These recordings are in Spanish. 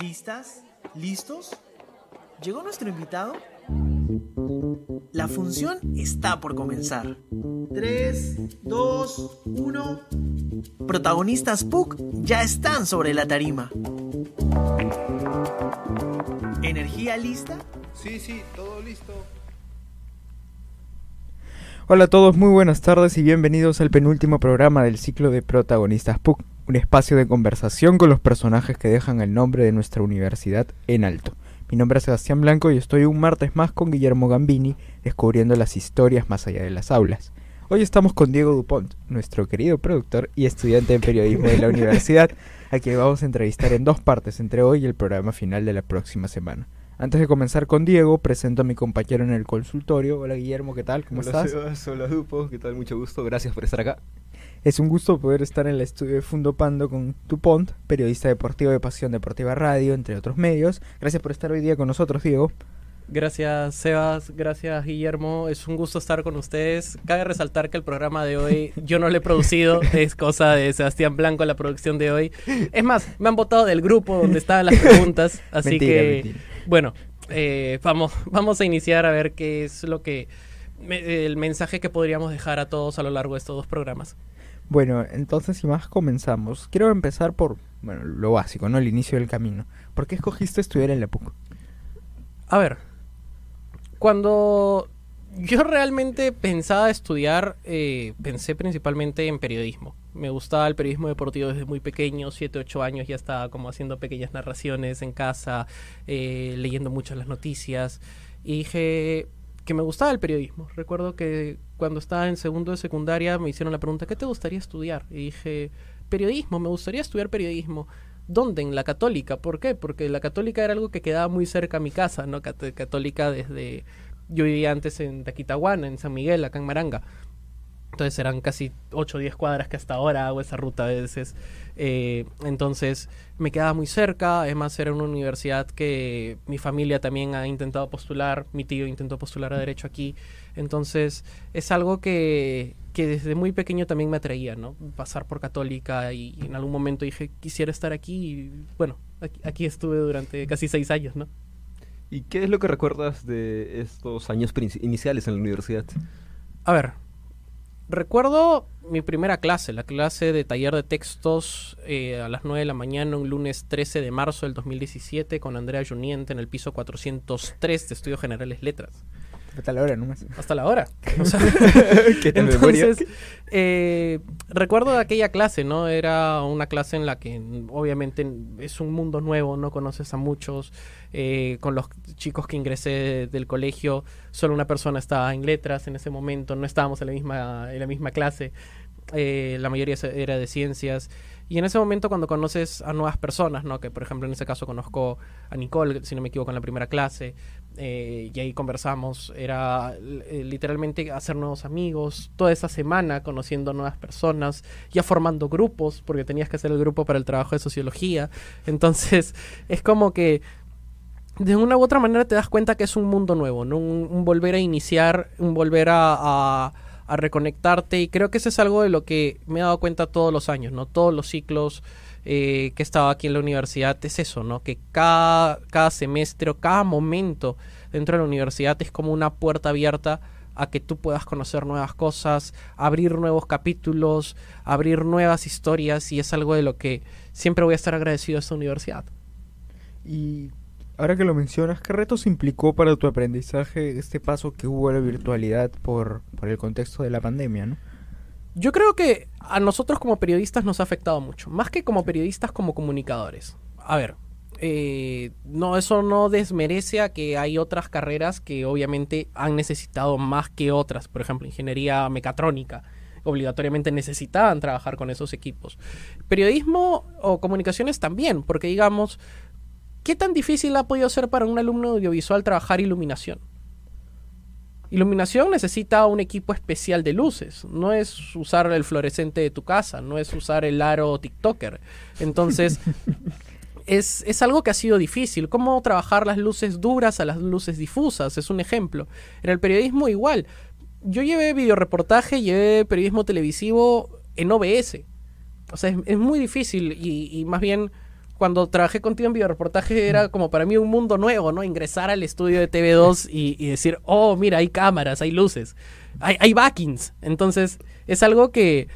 ¿Listas? ¿Listos? ¿Llegó nuestro invitado? La función está por comenzar. 3, 2, 1. Protagonistas PUC ya están sobre la tarima. ¿Energía lista? Sí, sí, todo listo. Hola a todos, muy buenas tardes y bienvenidos al penúltimo programa del ciclo de Protagonistas PUC, un espacio de conversación con los personajes que dejan el nombre de nuestra universidad en alto. Mi nombre es Sebastián Blanco y estoy un martes más con Guillermo Gambini descubriendo las historias más allá de las aulas. Hoy estamos con Diego Dupont, nuestro querido productor y estudiante en periodismo de la universidad, a quien vamos a entrevistar en dos partes entre hoy y el programa final de la próxima semana. Antes de comenzar con Diego, presento a mi compañero en el consultorio. Hola Guillermo, ¿qué tal? ¿Cómo hola, estás? Sebas, hola Dupo, ¿qué tal? Mucho gusto, gracias por estar acá. Es un gusto poder estar en el estudio de Fundo Pando con Dupont, periodista deportivo de Pasión Deportiva Radio, entre otros medios. Gracias por estar hoy día con nosotros, Diego. Gracias Sebas, gracias Guillermo, es un gusto estar con ustedes. Cabe resaltar que el programa de hoy yo no lo he producido, es cosa de Sebastián Blanco la producción de hoy. Es más, me han votado del grupo donde estaban las preguntas, así Mentira, que mentira. bueno, eh, vamos, vamos a iniciar a ver qué es lo que me- el mensaje que podríamos dejar a todos a lo largo de estos dos programas. Bueno, entonces sin más comenzamos. Quiero empezar por, bueno, lo básico, ¿no? El inicio del camino. ¿Por qué escogiste estudiar en la PUC? A ver, cuando yo realmente pensaba estudiar, eh, pensé principalmente en periodismo. Me gustaba el periodismo deportivo desde muy pequeño, 7, 8 años, ya estaba como haciendo pequeñas narraciones en casa, eh, leyendo mucho las noticias. Y dije que me gustaba el periodismo. Recuerdo que cuando estaba en segundo de secundaria me hicieron la pregunta, ¿qué te gustaría estudiar? Y dije, periodismo, me gustaría estudiar periodismo. ¿Dónde? En la católica. ¿Por qué? Porque la católica era algo que quedaba muy cerca a mi casa, ¿no? Cat- católica desde... Yo vivía antes en Taquitahuana, en San Miguel, acá en Maranga. Entonces eran casi 8 o 10 cuadras que hasta ahora hago esa ruta a veces. Eh, entonces me quedaba muy cerca. Además era una universidad que mi familia también ha intentado postular. Mi tío intentó postular a Derecho aquí. Entonces es algo que, que desde muy pequeño también me atraía, ¿no? Pasar por católica y, y en algún momento dije, quisiera estar aquí. Y bueno, aquí, aquí estuve durante casi seis años, ¿no? ¿Y qué es lo que recuerdas de estos años iniciales en la universidad? A ver, recuerdo mi primera clase, la clase de taller de textos eh, a las 9 de la mañana, un lunes 13 de marzo del 2017, con Andrea Juniente en el piso 403 de Estudios Generales Letras. Hasta la hora nomás. Hasta la hora. Entonces, eh, recuerdo aquella clase, ¿no? Era una clase en la que obviamente es un mundo nuevo, no conoces a muchos. eh, con los chicos que ingresé del colegio, solo una persona estaba en letras en ese momento, no estábamos en la misma, en la misma clase. eh, la mayoría era de ciencias. Y en ese momento cuando conoces a nuevas personas, ¿no? Que por ejemplo en ese caso conozco a Nicole, si no me equivoco, en la primera clase, eh, y ahí conversamos, era eh, literalmente hacer nuevos amigos, toda esa semana conociendo nuevas personas, ya formando grupos, porque tenías que hacer el grupo para el trabajo de sociología. Entonces, es como que de una u otra manera te das cuenta que es un mundo nuevo, ¿no? Un, volver a iniciar, un volver a, a- a reconectarte, y creo que eso es algo de lo que me he dado cuenta todos los años, ¿no? Todos los ciclos eh, que he estado aquí en la universidad es eso, ¿no? Que cada, cada semestre o cada momento dentro de la universidad es como una puerta abierta a que tú puedas conocer nuevas cosas, abrir nuevos capítulos, abrir nuevas historias y es algo de lo que siempre voy a estar agradecido a esta universidad. Y ahora que lo mencionas, ¿qué retos implicó para tu aprendizaje este paso que hubo a la virtualidad por, por el contexto de la pandemia, no? Yo creo que a nosotros como periodistas nos ha afectado mucho, más que como periodistas, como comunicadores. A ver, eh, no, eso no desmerece a que hay otras carreras que obviamente han necesitado más que otras. Por ejemplo, ingeniería mecatrónica. Obligatoriamente necesitaban trabajar con esos equipos. Periodismo o comunicaciones también, porque digamos, ¿qué tan difícil ha podido ser para un alumno audiovisual trabajar iluminación? Iluminación necesita un equipo especial de luces. No es usar el fluorescente de tu casa, no es usar el aro TikToker. Entonces, es, es algo que ha sido difícil. ¿Cómo trabajar las luces duras a las luces difusas? Es un ejemplo. En el periodismo igual. Yo llevé videoreportaje, llevé periodismo televisivo en OBS. O sea, es, es muy difícil y, y más bien cuando trabajé contigo en videoreportaje era como para mí un mundo nuevo, ¿no? Ingresar al estudio de TV2 y, y decir, oh, mira, hay cámaras, hay luces, hay, hay backings. Entonces, es algo que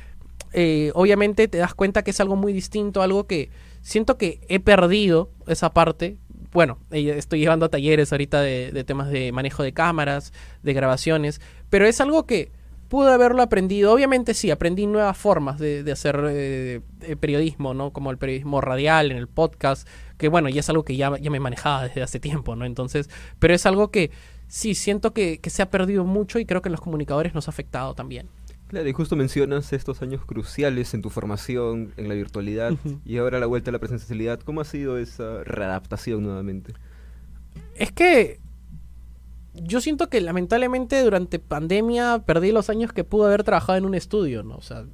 eh, obviamente te das cuenta que es algo muy distinto, algo que siento que he perdido esa parte. Bueno, eh, estoy llevando talleres ahorita de, de temas de manejo de cámaras, de grabaciones, pero es algo que pude haberlo aprendido. Obviamente sí, aprendí nuevas formas de, de hacer eh, periodismo, ¿no? Como el periodismo radial, en el podcast, que bueno, ya es algo que ya, ya me manejaba desde hace tiempo, ¿no? Entonces, pero es algo que sí, siento que, que se ha perdido mucho y creo que en los comunicadores nos ha afectado también. Claro, y justo mencionas estos años cruciales en tu formación, en la virtualidad, y ahora la vuelta a la presencialidad. ¿Cómo ha sido esa readaptación nuevamente? Es que yo siento que lamentablemente durante pandemia perdí los años que pude haber trabajado en un estudio, ¿no? O sea,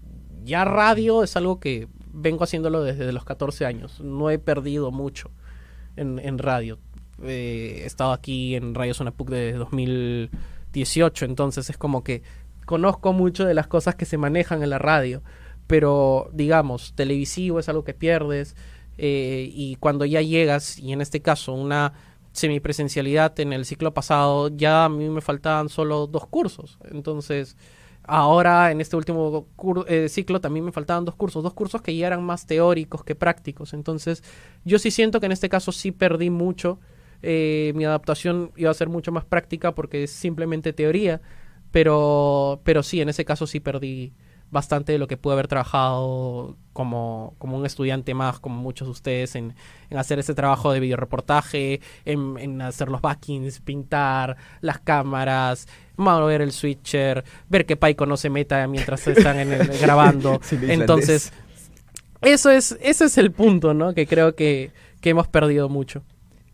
ya radio es algo que vengo haciéndolo desde los 14 años. No he perdido mucho en, en radio. Eh, he estado aquí en Radio Zona PUC desde 2018, entonces es como que conozco mucho de las cosas que se manejan en la radio. Pero, digamos, televisivo es algo que pierdes. eh, y cuando ya llegas, y en este caso, una semipresencialidad en el ciclo pasado, ya a mí me faltaban solo dos cursos. Entonces, ahora en este último eh, ciclo también me faltaban dos cursos, dos cursos que ya eran más teóricos que prácticos. Entonces, yo sí siento que en este caso sí perdí mucho. Eh, mi adaptación iba a ser mucho más práctica porque es simplemente teoría, pero, pero sí, en ese caso sí perdí bastante de lo que pude haber trabajado como, como un estudiante más, como muchos de ustedes, en, en hacer ese trabajo de videoreportaje, en, en hacer los backings, pintar las cámaras, mover el switcher, ver que Paiko no se meta mientras están en el- grabando. Sí. Entonces, eso es, ese es el punto, ¿no? Que creo que, que hemos perdido mucho.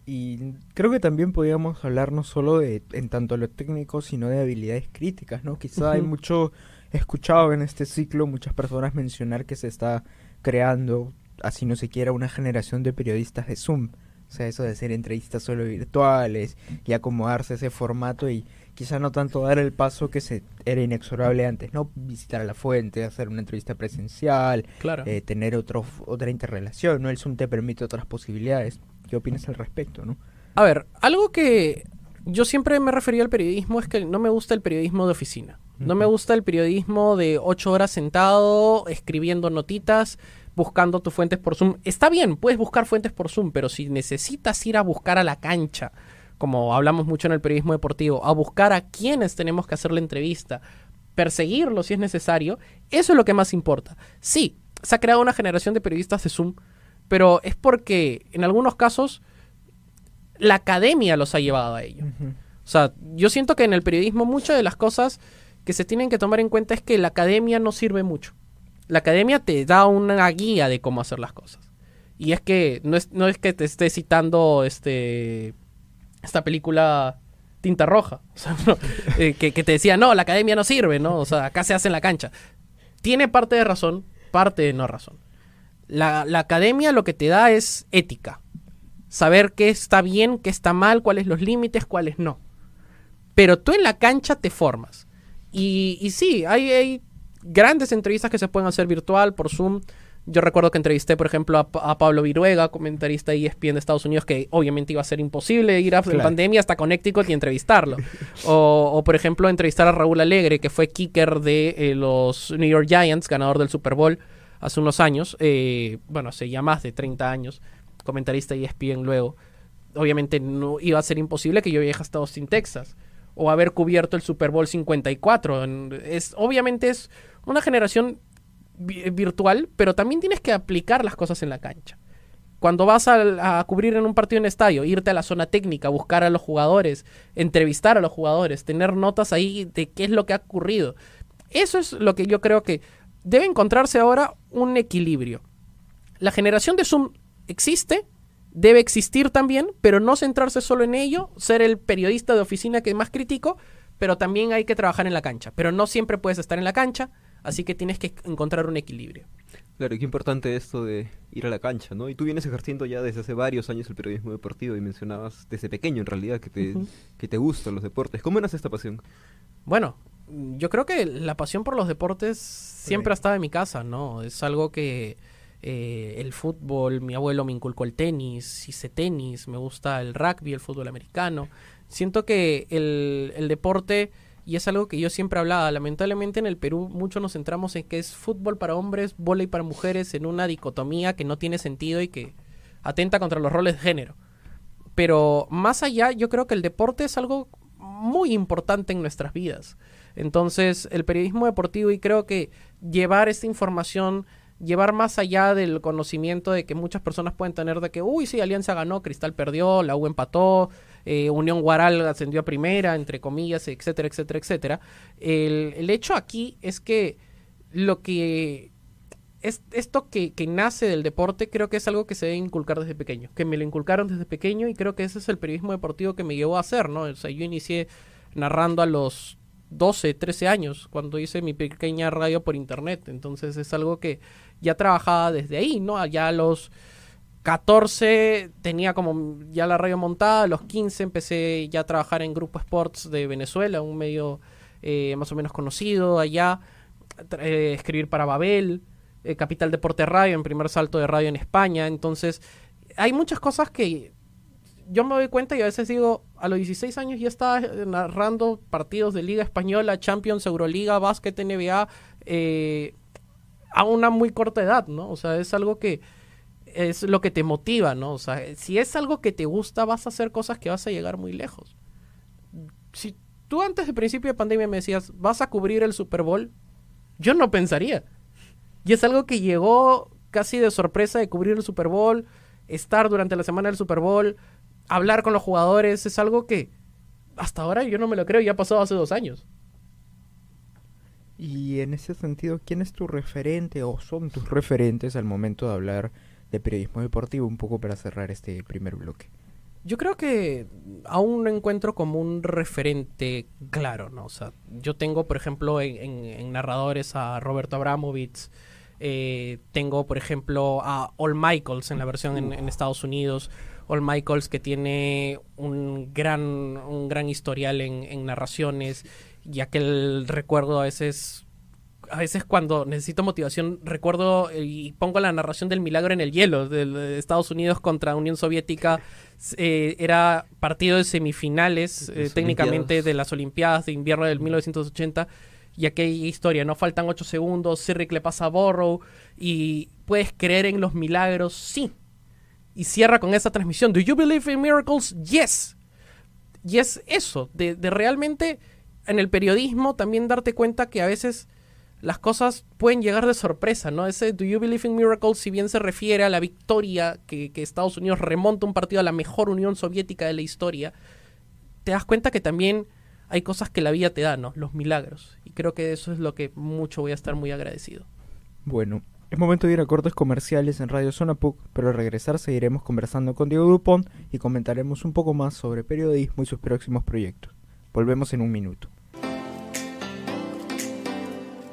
Y creo que también podríamos hablar no solo de en tanto lo técnico, sino de habilidades críticas, ¿no? Quizá hay mucho he escuchado en este ciclo muchas personas mencionar que se está creando, así no se quiera, una generación de periodistas de Zoom. O sea, eso de hacer entrevistas solo virtuales y acomodarse a ese formato y quizá no tanto dar el paso que se era inexorable antes, ¿no? Visitar a la fuente, hacer una entrevista presencial, Claro. eh, tener otro, otra interrelación, ¿no? El Zoom te permite otras posibilidades. ¿Qué opinas al respecto, no? A ver, algo que yo siempre me refería al periodismo es que no me gusta el periodismo de oficina. No me gusta el periodismo de ocho horas sentado, escribiendo notitas, buscando tus fuentes por Zoom. Está bien, puedes buscar fuentes por Zoom, pero si necesitas ir a buscar a la cancha, como hablamos mucho en el periodismo deportivo, a buscar a quienes tenemos que hacer la entrevista, perseguirlo si es necesario, eso es lo que más importa. Sí, se ha creado una generación de periodistas de Zoom, pero es porque en algunos casos la academia los ha llevado a ello. O sea, yo siento que en el periodismo muchas de las cosas que se tienen que tomar en cuenta es que la academia no sirve mucho. La academia te da una guía de cómo hacer las cosas. Y es que no es, no es que te esté citando este esta película Tinta Roja. No, eh, que, que te decía, no, la academia no sirve, ¿no? O sea, acá se hace en la cancha. Tiene parte de razón, parte de no razón. La, la academia lo que te da es ética. Saber qué está bien, qué está mal, cuáles los límites, cuáles no. Pero tú en la cancha te formas. Y, y sí, hay, hay grandes entrevistas que se pueden hacer virtual por Zoom. Yo recuerdo que entrevisté, por ejemplo, a, Pa- a Pablo Viruega, comentarista de ESPN de Estados Unidos, que obviamente iba a ser imposible ir a Claro. pandemia hasta Connecticut y entrevistarlo. o, o, por ejemplo, entrevistar a Raúl Alegre, que fue kicker de eh, los New York Giants, ganador del Super Bowl hace unos años. eh, bueno, hace ya más de 30 años, comentarista de ESPN luego. Obviamente no iba a ser imposible que yo viaje hasta Austin, Texas o haber cubierto el Super Bowl 54. En- Es, obviamente es una generación vi- virtual, pero también tienes que aplicar las cosas en la cancha. Cuando vas a, a cubrir en un partido en estadio, irte a la zona técnica, buscar a los jugadores, entrevistar a los jugadores, tener notas ahí de qué es lo que ha ocurrido. Eso es lo que yo creo que debe encontrarse ahora un equilibrio. La generación de Zoom existe, debe existir también, pero no centrarse solo en ello, ser el periodista de oficina que más critico, pero también hay que trabajar en la cancha. Pero no siempre puedes estar en la cancha, así que tienes que encontrar un equilibrio. Claro, y qué importante esto de ir a la cancha, ¿no? Y tú vienes ejerciendo ya desde hace varios años el periodismo deportivo y mencionabas desde pequeño en realidad que te, que te gustan los deportes. ¿Cómo nace esta pasión? Bueno, yo creo que la pasión por los deportes siempre ha estado en mi casa, ¿no? Es algo que, eh, el fútbol, mi abuelo me inculcó el tenis, hice tenis, me gusta el rugby, el fútbol americano. Siento que el, el deporte, y es algo que yo siempre hablaba, lamentablemente en el Perú mucho nos centramos en que es fútbol para hombres, y para mujeres, en una dicotomía que no tiene sentido y que atenta contra los roles de género. Pero más allá, yo creo que el deporte es algo muy importante en nuestras vidas. Entonces, el periodismo deportivo y creo que llevar esta información llevar más allá del conocimiento de que muchas personas pueden tener de que, uy, sí, Alianza ganó, Cristal perdió, la U empató, eh, Unión Guaral ascendió a primera, entre comillas, etcétera, etcétera, etcétera. El, el hecho aquí es que lo que es esto que, que, nace del deporte creo que es algo que se debe inculcar desde pequeño, que me lo inculcaron desde pequeño y creo que ese es el periodismo deportivo que me llevó a hacer, ¿no? O sea, yo inicié narrando a los 12, 13 años cuando hice mi pequeña radio por internet, entonces es algo que ya trabajaba desde ahí, ¿no? Ya a los 14 tenía como ya la radio montada, a los 15 empecé ya a trabajar en Grupo Sports de Venezuela, un medio eh, más o menos conocido allá, eh, escribir para Babel, eh, Capital Deporte Radio, en primer salto de radio en España, entonces hay muchas cosas que yo me doy cuenta y a veces digo, a los 16 años ya estaba narrando partidos de Liga Española, Champions, Euroliga, Básquet, NBA, eh, a una muy corta edad, ¿no? O sea, es algo que es lo que te motiva, ¿no? O sea, si es algo que te gusta, vas a hacer cosas que vas a llegar muy lejos. Si tú antes del principio de pandemia me decías, vas a cubrir el Super Bowl, yo no pensaría. Y es algo que llegó casi de sorpresa de cubrir el Super Bowl, estar durante la semana del Super Bowl, hablar con los jugadores, es algo que hasta ahora yo no me lo creo, ya ha pasado hace dos años. Y en ese sentido, ¿quién es tu referente o son tus referentes al momento de hablar de periodismo deportivo? Un poco para cerrar este primer bloque. Yo creo que aún no encuentro como un referente claro, ¿no? O sea, yo tengo, por ejemplo, en, narradores a Roberto Abramovich, eh, tengo, por ejemplo, a All Michaels en la versión en, en, Estados Unidos, All Michaels que tiene un gran, un gran historial en, en narraciones ya que el recuerdo a veces a veces cuando necesito motivación recuerdo y pongo la narración del milagro en el hielo de, Estados Unidos contra Unión Soviética eh, era partido de semifinales eh, técnicamente de las Olimpiadas de invierno del 1980 y aquella historia no faltan ocho segundos Sirrick le pasa a Borrow y puedes creer en los milagros sí y cierra con esa transmisión Do you believe in miracles? Yes y es eso de, de realmente en el periodismo también darte cuenta que a veces las cosas pueden llegar de sorpresa, ¿no? Ese Do You Believe in Miracles, si bien se refiere a la victoria que, Estados Unidos remonta un partido a la mejor Unión Soviética de la historia, te das cuenta que también hay cosas que la vida te da, ¿no? Los milagros. Y creo que eso es lo que mucho voy a estar muy agradecido. Bueno, es momento de ir a cortes comerciales en Radio Zona PUC, pero al regresar seguiremos conversando con Diego Dupont y comentaremos un poco más sobre periodismo y sus próximos proyectos. Volvemos en un minuto.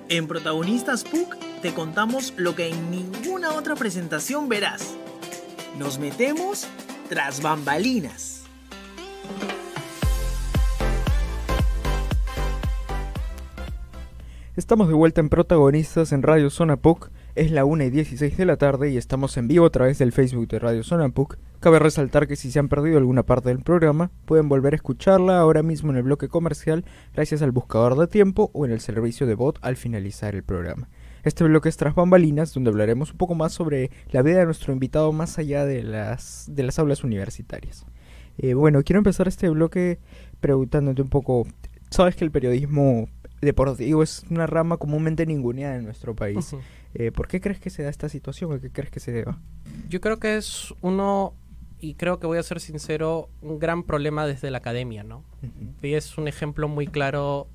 En Protagonistas PUC te contamos lo que en ninguna otra presentación verás. Nos metemos tras bambalinas. Estamos de vuelta en Protagonistas en Radio Zona PUC. Es la 1 y 16 de la tarde y estamos en vivo a través del Facebook de Radio Zona PUC Cabe resaltar que si se han perdido alguna parte del programa, pueden volver a escucharla ahora mismo en el bloque comercial gracias al buscador de tiempo o en el servicio de bot al finalizar el programa. Este bloque es Tras Bambalinas, donde hablaremos un poco más sobre la vida de nuestro invitado más allá de las, de las aulas universitarias. Eh, bueno, quiero empezar este bloque preguntándote un poco, sabes que el periodismo deportivo es una rama comúnmente ninguneada en nuestro país. Eh, ¿Por qué crees que se da esta situación? ¿A qué crees que se deba? Yo creo que es uno y creo que voy a ser sincero, un gran problema desde la academia, ¿no? Y es un ejemplo muy claro,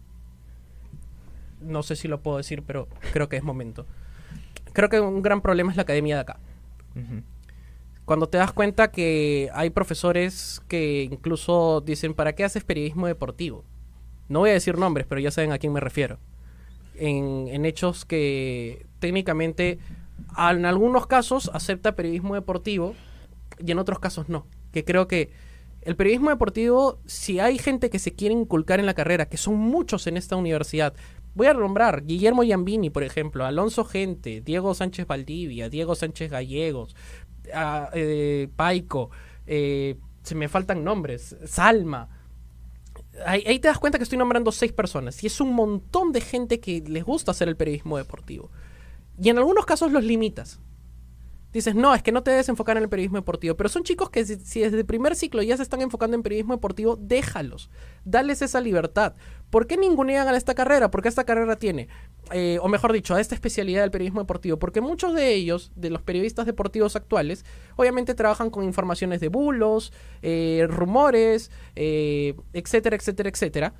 no sé si lo puedo decir, pero creo que es momento. Creo que un gran problema es la academia de acá. Cuando te das cuenta que hay profesores que incluso dicen, ¿para qué haces periodismo deportivo? No voy a decir nombres, pero ya saben a quién me refiero. En, en hechos que técnicamente, en algunos casos, acepta periodismo deportivo, y en otros casos no. Que creo que el periodismo deportivo, si hay gente que se quiere inculcar en la carrera, que son muchos en esta universidad, Voy a nombrar Guillermo Yambini, por ejemplo, Alonso Gente, Diego Sánchez Valdivia, Diego Sánchez Gallegos, ah, eh, Paico, eh, se me faltan nombres, Salma. Ahí, ahí te das cuenta que estoy nombrando seis personas y es un montón de gente que les gusta hacer el periodismo deportivo. Y en algunos casos los limitas. Dices, no, es que no te debes enfocar en el periodismo deportivo. Pero son chicos que si, desde el primer ciclo ya se están enfocando en periodismo deportivo, déjalos. Dales esa libertad. ¿Por qué ningunean a esta carrera? Porque esta carrera tiene, eh, o mejor dicho, a esta especialidad del periodismo deportivo. Porque muchos de ellos, de los periodistas deportivos actuales, obviamente trabajan con informaciones de bulos, eh, rumores, eh, etcétera, etcétera, etcétera.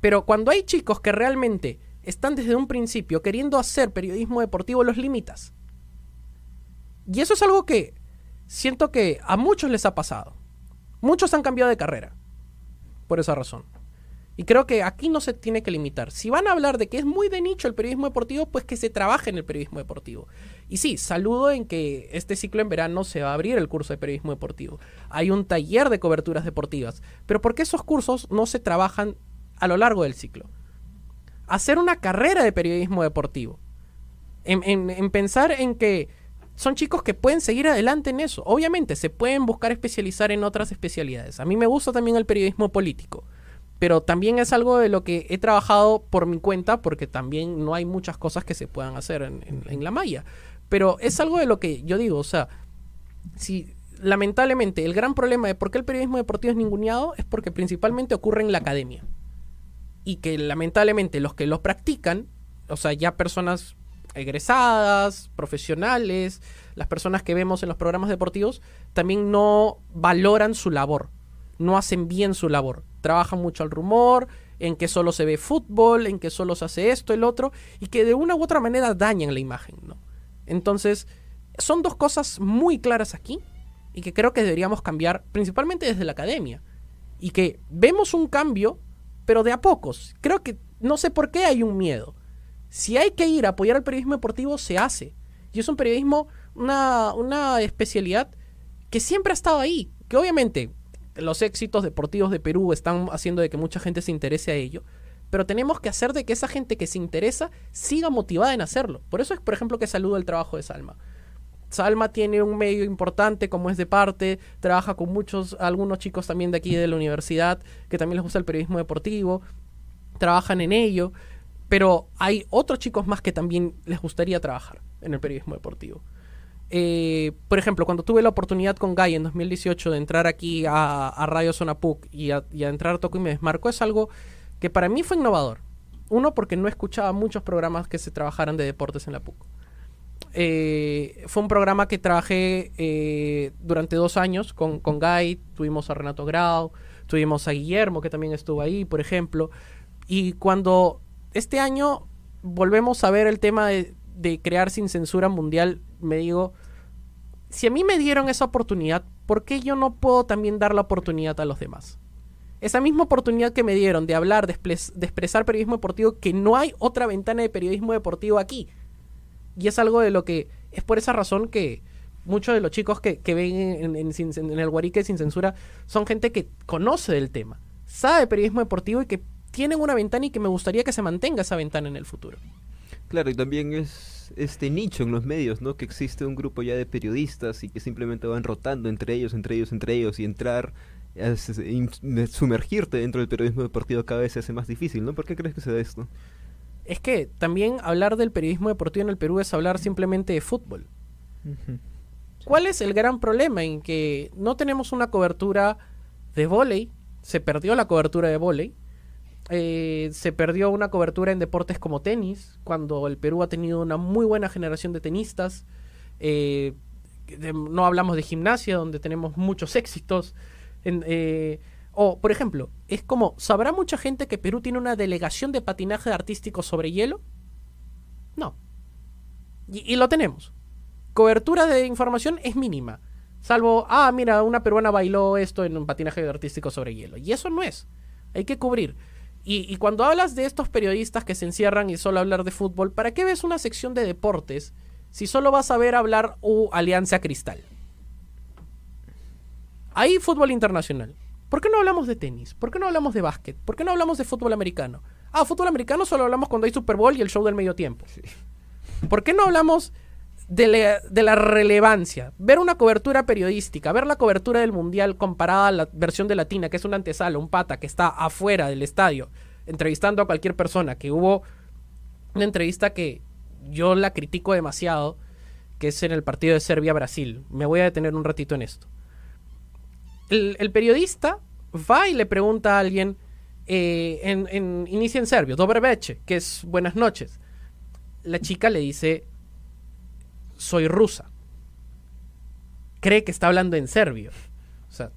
Pero cuando hay chicos que realmente están desde un principio queriendo hacer periodismo deportivo, los limitas. Y eso es algo que siento que a muchos les ha pasado. Muchos han cambiado de carrera. Por esa razón. Y creo que aquí no se tiene que limitar. Si van a hablar de que es muy de nicho el periodismo deportivo, pues que se trabaje en el periodismo deportivo. Y sí, saludo en que este ciclo en verano se va a abrir el curso de periodismo deportivo. Hay un taller de coberturas deportivas. Pero ¿por qué esos cursos no se trabajan a lo largo del ciclo? Hacer una carrera de periodismo deportivo. En, en- en pensar en que son chicos que pueden seguir adelante en eso. Obviamente, se pueden buscar especializar en otras especialidades. A mí me gusta también el periodismo político, pero también es algo de lo que he trabajado por mi cuenta, porque también no hay muchas cosas que se puedan hacer en, la malla. Pero es algo de lo que yo digo, o sea, si lamentablemente el gran problema de por qué el periodismo deportivo es ninguneado es porque principalmente ocurre en la academia. Y que lamentablemente los que lo practican, o sea, ya personas egresadas, profesionales, las personas que vemos en los programas deportivos, también no valoran su labor, no hacen bien su labor. Trabajan mucho al rumor, en que solo se ve fútbol, en que solo se hace esto, el otro, y que de una u otra manera dañan la imagen, ¿no? Entonces, son dos cosas muy claras aquí y que creo que deberíamos cambiar principalmente desde la academia. Y que vemos un cambio, pero de a pocos. Creo que no sé por qué hay un miedo. Si hay que ir a apoyar al periodismo deportivo, se hace. Y es un periodismo, una, una especialidad que siempre ha estado ahí. Que obviamente los éxitos deportivos de Perú están haciendo de que mucha gente se interese a ello. Pero tenemos que hacer de que esa gente que se interesa siga motivada en hacerlo. Por eso es, por ejemplo, que saludo el trabajo de Salma. Salma tiene un medio importante como es de parte, trabaja con muchos, algunos chicos también de aquí de la universidad que también les gusta el periodismo deportivo, trabajan en ello, pero hay otros chicos más que también les gustaría trabajar en el periodismo deportivo. Eh, por ejemplo, cuando tuve la oportunidad con Guy en 2018 de entrar aquí a, a Radio Zona PUC y a, y a entrar a Toco y me desmarco, es algo que para mí fue innovador. Uno, porque no escuchaba muchos programas que se trabajaran de deportes en la PUC. Eh, fue un programa que trabajé eh, durante dos años con, con Guy, tuvimos a Renato Grau, tuvimos a Guillermo, que también estuvo ahí, por ejemplo. Y cuando este año volvemos a ver el tema de, crear sin censura mundial, me digo, si a mí me dieron esa oportunidad, ¿por qué yo no puedo también dar la oportunidad a los demás? Esa misma oportunidad que me dieron de hablar, de, expres- de expresar periodismo deportivo, que no hay otra ventana de periodismo deportivo aquí. Y es algo de lo que es por esa razón que muchos de los chicos que, ven en, en el Guarique sin censura son gente que conoce del tema, sabe periodismo deportivo y que tienen una ventana y que me gustaría que se mantenga esa ventana en el futuro. Claro, y también es este nicho en los medios, ¿no? Que existe un grupo ya de periodistas y que simplemente van rotando entre ellos, entre ellos, entre ellos y entrar, in- sumergirte dentro del periodismo deportivo cada vez se hace más difícil, ¿no? ¿Por qué crees que se da esto? Es que también hablar del periodismo deportivo en el Perú es hablar simplemente de fútbol. ¿Cuál es el gran problema en que no tenemos una cobertura de vóley? Se perdió la cobertura de vóley. Eh, se perdió una cobertura en deportes como tenis, cuando el Perú ha tenido una muy buena generación de tenistas. Eh, no hablamos de gimnasia, donde tenemos muchos éxitos. Eh, o, por ejemplo, es como, ¿sabrá mucha gente que Perú tiene una delegación de patinaje artístico sobre hielo? No. Y, y lo tenemos cobertura de información es mínima. Salvo, ah, mira, una peruana bailó esto en un patinaje artístico sobre hielo. Y eso no es. Hay que cubrir. Y, y cuando hablas de estos periodistas que se encierran y solo hablar de fútbol, ¿para qué ves una sección de deportes si solo vas a ver hablar u Alianza Cristal? Hay fútbol internacional. ¿Por qué no hablamos de tenis? ¿Por qué no hablamos de básquet? ¿Por qué no hablamos de fútbol americano? Ah, fútbol americano solo hablamos cuando hay Super Bowl y el show del medio tiempo. ¿Por qué no hablamos de la, relevancia? Ver una cobertura periodística, ver la cobertura del Mundial comparada a la versión de Latina, que es una antesala, un pata que está afuera del estadio, entrevistando a cualquier persona, que hubo una entrevista que yo la critico demasiado, que es en el partido de Serbia-Brasil. Me voy a detener un ratito en esto. El, periodista va y le pregunta a alguien, eh, inicia en serbio, dobre que es buenas noches. La chica le dice, soy rusa. Cree que está hablando en serbio. O sea,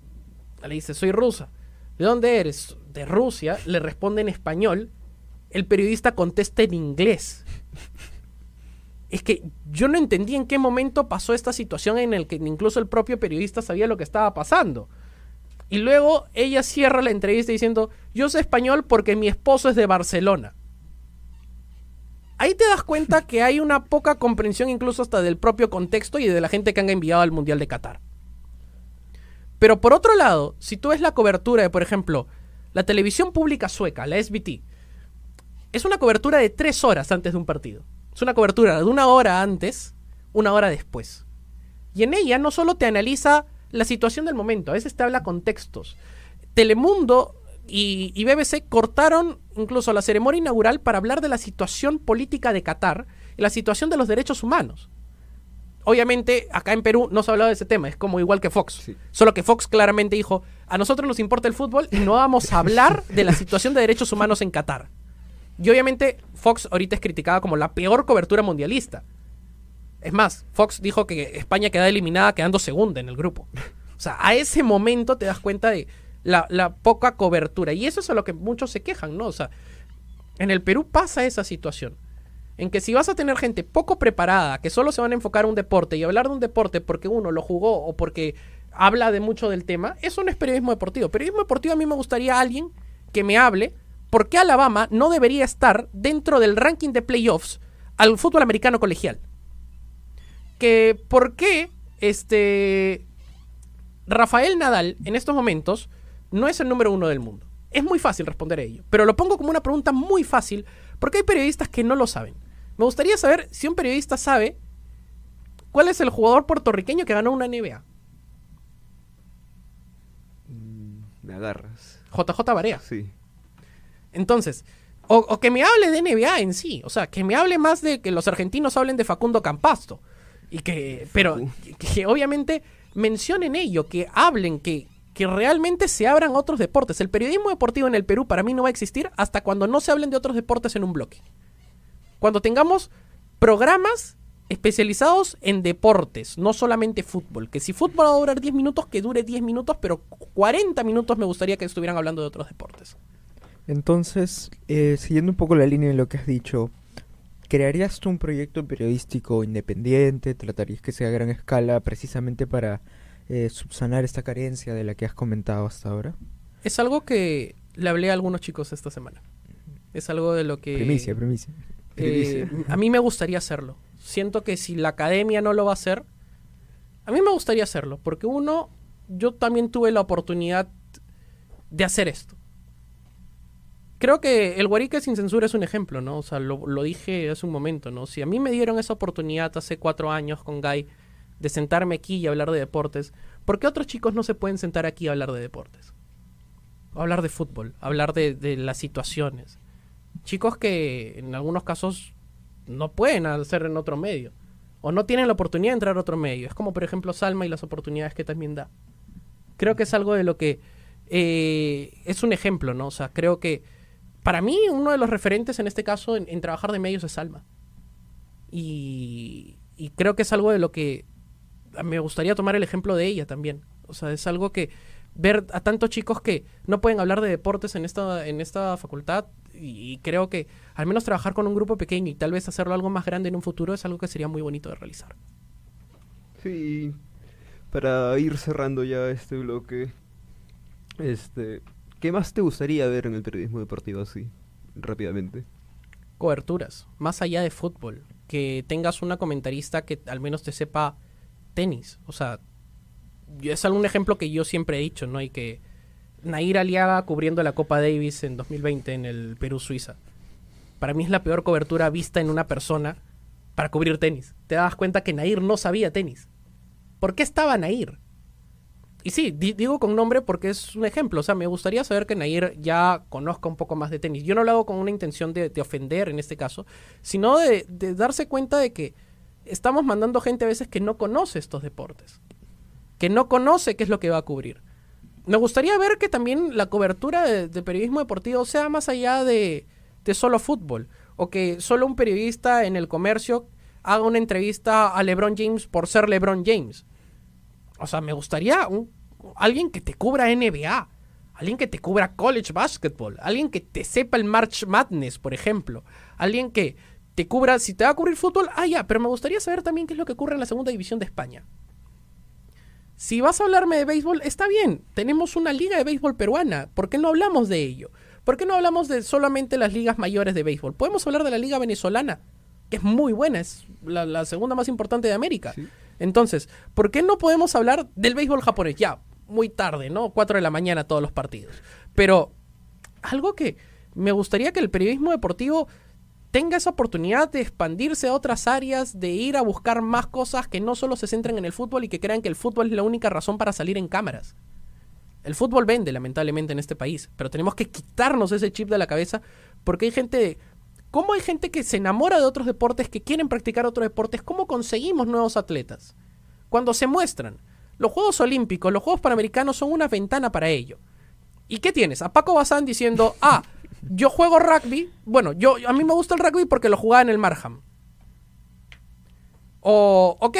le dice, soy rusa. ¿De dónde eres? De Rusia. Le responde en español. El periodista contesta en inglés. Es que yo no entendí en qué momento pasó esta situación en el que incluso el propio periodista sabía lo que estaba pasando. Y luego ella cierra la entrevista diciendo, yo sé español porque mi esposo es de Barcelona. Ahí te das cuenta que hay una poca comprensión incluso hasta del propio contexto y de la gente que han enviado al Mundial de Qatar. Pero por otro lado, si tú ves la cobertura de, por ejemplo, la televisión pública sueca, la SBT, es una cobertura de tres horas antes de un partido. Es una cobertura de una hora antes, una hora después. Y en ella no solo te analiza la situación del momento, a veces te habla contextos. Telemundo y, y, BBC cortaron incluso la ceremonia inaugural para hablar de la situación política de Qatar y la situación de los derechos humanos. Obviamente, acá en Perú no se ha hablado de ese tema, es como igual que Fox. Sí. Solo que Fox claramente dijo, a nosotros nos importa el fútbol y no vamos a hablar de la situación de derechos humanos en Qatar. Y obviamente Fox ahorita es criticada como la peor cobertura mundialista. Es más, Fox dijo que España queda eliminada quedando segunda en el grupo. O sea, a ese momento te das cuenta de la, poca cobertura. Y eso es a lo que muchos se quejan, ¿no? O sea, en el Perú pasa esa situación. En que si vas a tener gente poco preparada, que solo se van a enfocar a un deporte y hablar de un deporte porque uno lo jugó o porque habla de mucho del tema, eso no es periodismo deportivo. Periodismo deportivo a mí me gustaría alguien que me hable por qué Alabama no debería estar dentro del ranking de playoffs al fútbol americano colegial que por qué este Rafael Nadal en estos momentos no es el número uno del mundo. Es muy fácil responder a ello, pero lo pongo como una pregunta muy fácil porque hay periodistas que no lo saben. Me gustaría saber si un periodista sabe cuál es el jugador puertorriqueño que ganó una NBA. Me agarras. JJ Barea. Sí. Entonces, o, o, que me hable de NBA en sí. O sea, que me hable más de que los argentinos hablen de Facundo Campasto. Y que, pero, que, que obviamente mencionen ello, que hablen, que, que realmente se abran otros deportes. El periodismo deportivo en el Perú para mí no va a existir hasta cuando no se hablen de otros deportes en un bloque. Cuando tengamos programas especializados en deportes, no solamente fútbol. Que si fútbol va a durar 10 minutos, que dure 10 minutos, pero 40 minutos me gustaría que estuvieran hablando de otros deportes. Entonces, eh, siguiendo un poco la línea de lo que has dicho, ¿crearías tú un proyecto periodístico independiente? ¿Tratarías que sea a gran escala precisamente para eh, subsanar esta carencia de la que has comentado hasta ahora? Es algo que le hablé a algunos chicos esta semana. Es algo de lo que... Primicia, primicia. Eh, a mí me gustaría hacerlo. Siento que si la academia no lo va a hacer, a mí me gustaría hacerlo, porque uno, yo también tuve la oportunidad de hacer esto. Creo que el Guarique sin censura es un ejemplo, ¿no? O sea, lo, lo, dije hace un momento, ¿no? Si a mí me dieron esa oportunidad hace cuatro años con Guy de sentarme aquí y hablar de deportes, ¿por qué otros chicos no se pueden sentar aquí y hablar de deportes? Hablar de fútbol, hablar de, de las situaciones. Chicos que en algunos casos no pueden hacer en otro medio. O no tienen la oportunidad de entrar a otro medio. Es como, por ejemplo, Salma y las oportunidades que también da. Creo que es algo de lo que... Eh, es un ejemplo, ¿no? O sea, creo que para mí uno de los referentes en este caso en, en trabajar de medios es Salma. Y, y, creo que es algo de lo que me gustaría tomar el ejemplo de ella también. O sea, es algo que ver a tantos chicos que no pueden hablar de deportes en esta, en esta facultad y creo que al menos trabajar con un grupo pequeño y tal vez hacerlo algo más grande en un futuro es algo que sería muy bonito de realizar. Sí, para ir cerrando ya este bloque, este, ¿qué más te gustaría ver en el periodismo deportivo así, rápidamente? Coberturas, más allá de fútbol, que tengas una comentarista que al menos te sepa tenis, o sea, es algún ejemplo que yo siempre he dicho, ¿no? Y que Nair Aliaga cubriendo la Copa Davis en 2020 en el Perú-Suiza. Para mí es la peor cobertura vista en una persona para cubrir tenis. Te das cuenta que Nair no sabía tenis. ¿Por qué estaba Nair? Y sí, di- digo con nombre porque es un ejemplo. O sea, me gustaría saber que Nair ya conozca un poco más de tenis. Yo no lo hago con una intención de, de ofender en este caso, sino de darse cuenta de que estamos mandando gente a veces que no conoce estos deportes. Que no conoce qué es lo que va a cubrir. Me gustaría ver que también la cobertura de, periodismo deportivo sea más allá de, de solo fútbol. O que solo un periodista en el comercio haga una entrevista a LeBron James por ser LeBron James. O sea, me gustaría un- alguien que te cubra NBA, alguien que te cubra college basketball, alguien que te sepa el March Madness, por ejemplo, alguien que te cubra, si te va a cubrir fútbol, ah, ya, pero me gustaría saber también qué es lo que ocurre en la segunda división de España. Si vas a hablarme de béisbol, está bien, tenemos una liga de béisbol peruana, ¿por qué no hablamos de ello? ¿Por qué no hablamos de solamente las ligas mayores de béisbol? Podemos hablar de la liga venezolana, que es muy buena, es la, la segunda más importante de América. Sí. Entonces, ¿por qué no podemos hablar del béisbol japonés? Ya, muy tarde, ¿no? 4 de la mañana todos los partidos. Pero algo que me gustaría que el periodismo deportivo tenga esa oportunidad de expandirse a otras áreas, de ir a buscar más cosas que no solo se centren en el fútbol y que crean que el fútbol es la única razón para salir en cámaras. El fútbol vende, lamentablemente, en este país, pero tenemos que quitarnos ese chip de la cabeza porque hay gente... ¿Cómo hay gente que se enamora de otros deportes, que quieren practicar otros deportes? ¿Cómo conseguimos nuevos atletas? Cuando se muestran. Los Juegos Olímpicos, los Juegos Panamericanos son una ventana para ello. ¿Y qué tienes? A Paco Bazán diciendo, ah, yo juego rugby. Bueno, yo a mí me gusta el rugby porque lo jugaba en el Marham. O, ok,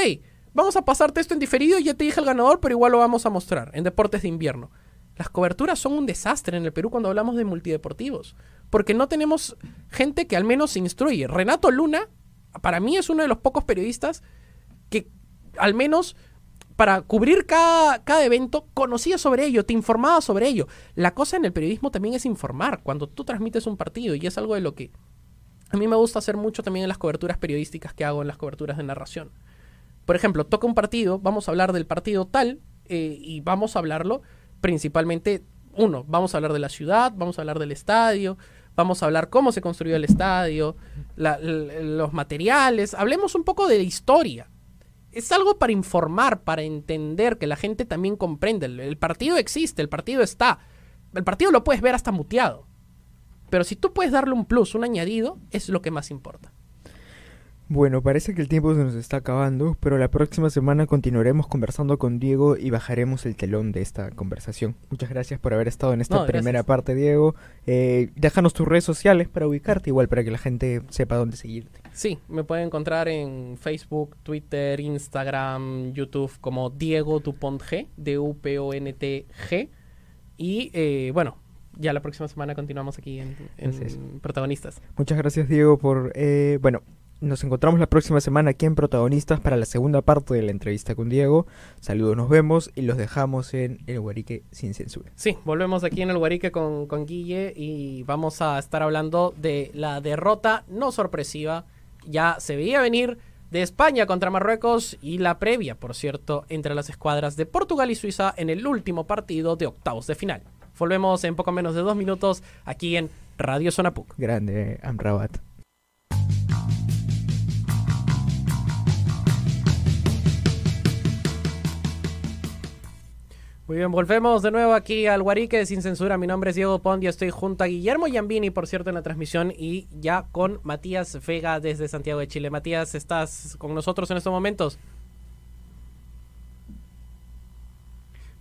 vamos a pasarte esto en diferido ya te dije el ganador, pero igual lo vamos a mostrar en deportes de invierno. Las coberturas son un desastre en el Perú cuando hablamos de multideportivos. Porque no tenemos gente que al menos se instruye. Renato Luna, para mí es uno de los pocos periodistas que al menos para cubrir cada, cada evento conocía sobre ello, te informaba sobre ello. La cosa en el periodismo también es informar cuando tú transmites un partido y es algo de lo que a mí me gusta hacer mucho también en las coberturas periodísticas que hago en las coberturas de narración. Por ejemplo, toca un partido, vamos a hablar del partido tal eh, y vamos a hablarlo principalmente, uno, vamos a hablar de la ciudad, vamos a hablar del estadio, vamos a hablar cómo se construyó el estadio, los materiales, hablemos un poco de historia. Es algo para informar, para entender que la gente también comprende. El, partido existe, el partido está. El partido lo puedes ver hasta muteado. Pero si tú puedes darle un plus, un añadido, es lo que más importa. Bueno, parece que el tiempo se nos está acabando, pero la próxima semana continuaremos conversando con Diego y bajaremos el telón de esta conversación. Muchas gracias por haber estado en esta No, gracias. primera parte, Diego. Eh, déjanos tus redes sociales para ubicarte, igual para que la gente sepa dónde seguirte. Sí, me pueden encontrar en Facebook, Twitter, Instagram, YouTube como Diego Dupont G, D-U-P-O-N-T-G. Y eh, bueno, ya la próxima semana continuamos aquí en, en. Protagonistas. Muchas gracias, Diego, por... eh, bueno, nos encontramos la próxima semana aquí en Protagonistas para la segunda parte de la entrevista con Diego. Saludos, nos vemos y los dejamos en El Guarique sin censura. Sí, volvemos aquí en el Guarique con, con Guille y vamos a estar hablando de la derrota no sorpresiva, ya se veía venir, de España contra Marruecos y la previa, por cierto, entre las escuadras de Portugal y Suiza en el último partido de octavos de final. Volvemos en poco menos de dos minutos aquí en Radio Zona PUC. Grande, Amrabat. Muy bien, volvemos de nuevo aquí al Guarique sin censura. Mi nombre es Diego Pond y estoy junto a Guillermo Yambini, por cierto, en la transmisión y ya con Matías Vega desde Santiago de Chile. Matías, ¿estás con nosotros en estos momentos?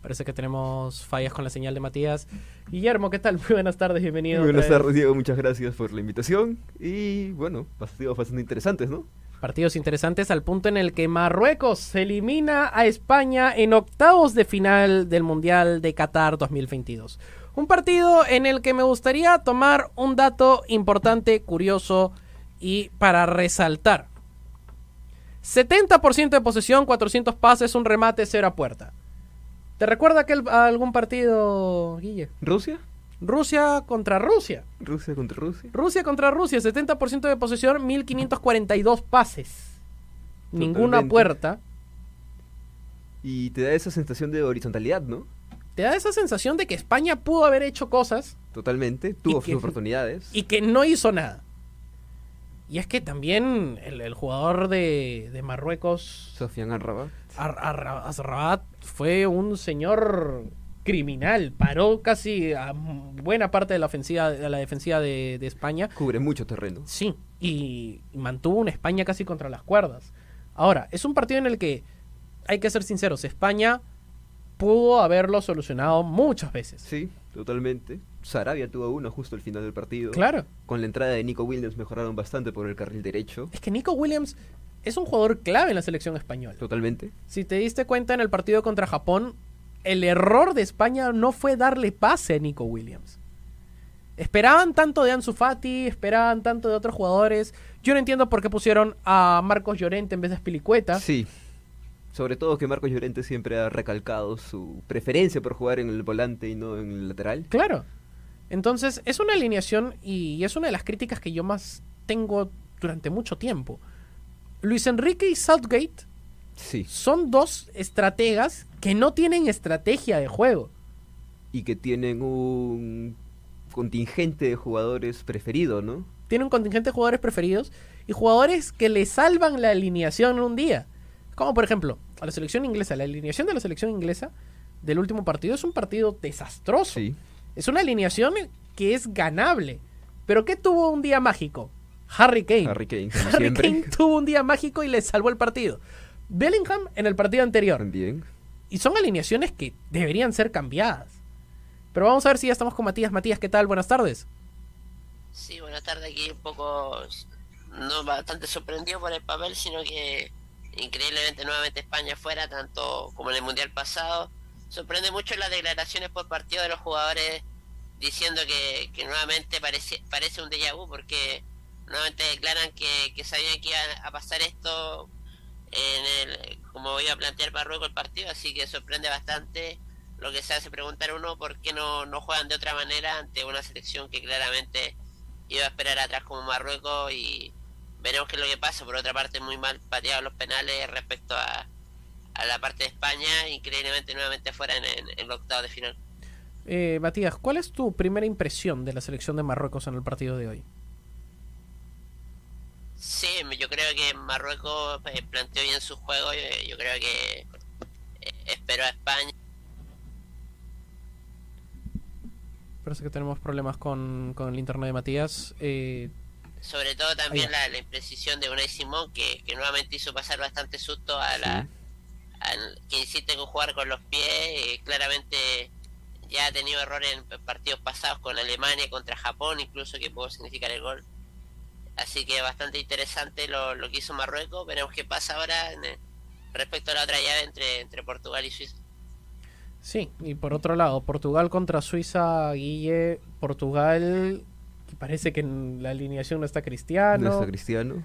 Parece que tenemos fallas con la señal de Matías. Guillermo, ¿qué tal? Muy buenas tardes, bienvenido. Muy buenas tardes, Diego. Muchas gracias por la invitación. Y bueno, partidos bastante interesantes, ¿no? Partidos interesantes al punto en el que Marruecos elimina a España en octavos de final del Mundial de Qatar 2022. Un partido en el que me gustaría tomar un dato importante, curioso y para resaltar. 70% de posesión, 400 pases, un remate, cero a puerta. ¿Te recuerda aquel, a algún partido, Guille? ¿Rusia? Rusia contra Rusia. ¿Rusia contra Rusia? Rusia contra Rusia, 70% de posesión, 1542 pases. Ninguna puerta. Y te da esa sensación de horizontalidad, ¿no? te da esa sensación de que España pudo haber hecho cosas Totalmente. Tuvo que- sus oportunidades. y que no hizo nada. Y es que también el, el jugador de, de Marruecos, Sofian Arrabat. Ar- Ar- Azrabat, fue un señor criminal. Paró casi a buena parte de la ofensiva, de la defensiva de, de España. Cubre mucho terreno. Sí, y mantuvo una España casi contra las cuerdas. Ahora, es un partido en el que, hay que ser sinceros, España pudo haberlo solucionado muchas veces. Sí, totalmente. Sarabia tuvo uno justo al final del partido. Claro. Con la entrada de Nico Williams mejoraron bastante por el carril derecho. Es que Nico Williams es un jugador clave en la selección española. Totalmente. Si te diste cuenta en el partido contra Japón, el error de España no fue darle pase a Nico Williams. Esperaban tanto de Ansu Fati, esperaban tanto de otros jugadores. Yo no entiendo por qué pusieron a Marcos Llorente en vez de Spilicueta. Sí. Sobre todo que Marcos Llorente siempre ha recalcado su preferencia por jugar en el volante y no en el lateral. Claro. Entonces, es una alineación y es una de las críticas que yo más tengo durante mucho tiempo. Luis Enrique y Southgate Sí. son dos estrategas que no tienen estrategia de juego. Y que tienen un contingente de jugadores preferido, ¿no? Tienen un contingente de jugadores preferidos y jugadores que le salvan la alineación en un día. Como por ejemplo, a la selección inglesa. La alineación de la selección inglesa del último partido es un partido desastroso. Sí. Es una alineación que es ganable. Pero ¿qué tuvo un día mágico? Harry Kane. Harry Kane, Harry. Kane tuvo un día mágico y le salvó el partido. Bellingham en el partido anterior. También. Y son alineaciones que deberían ser cambiadas. Pero vamos a ver si ya estamos con Matías. Matías, ¿qué tal? Buenas tardes. Sí, buenas tardes. Aquí un poco, no bastante sorprendido por el papel, sino que increíblemente nuevamente España fuera, tanto como en el Mundial pasado. Sorprende mucho las declaraciones por partido de los jugadores diciendo que, que nuevamente parece, parece un déjà vu porque nuevamente declaran que, que sabían que iba a pasar esto en el, como iba a plantear Marruecos el partido, así que sorprende bastante lo que se hace preguntar uno por qué no, no juegan de otra manera ante una selección que claramente iba a esperar atrás como Marruecos y veremos qué es lo que pasa. Por otra parte, muy mal pateados los penales respecto a, a la parte de España, increíblemente nuevamente fuera en, en, en el octavo de final. Eh, Matías, ¿cuál es tu primera impresión de la selección de Marruecos en el partido de hoy? Sí, yo creo que Marruecos eh, planteó bien su juego, yo, yo creo que eh, esperó a España. Parece que tenemos problemas con, con el internet de Matías. Eh, Sobre todo también la imprecisión de Unai Simón, que, que nuevamente hizo pasar bastante susto a la, Sí. al que insiste con jugar con los pies. eh, claramente ya ha tenido errores en partidos pasados con Alemania, contra Japón, incluso que pudo significar el gol. Así que bastante interesante lo, lo que hizo Marruecos. Veremos qué pasa ahora en, respecto a la otra llave entre, entre Portugal y Suiza. sí, y por otro lado, Portugal contra Suiza, Guille. Portugal, que parece que en la alineación no está Cristiano. No está Cristiano.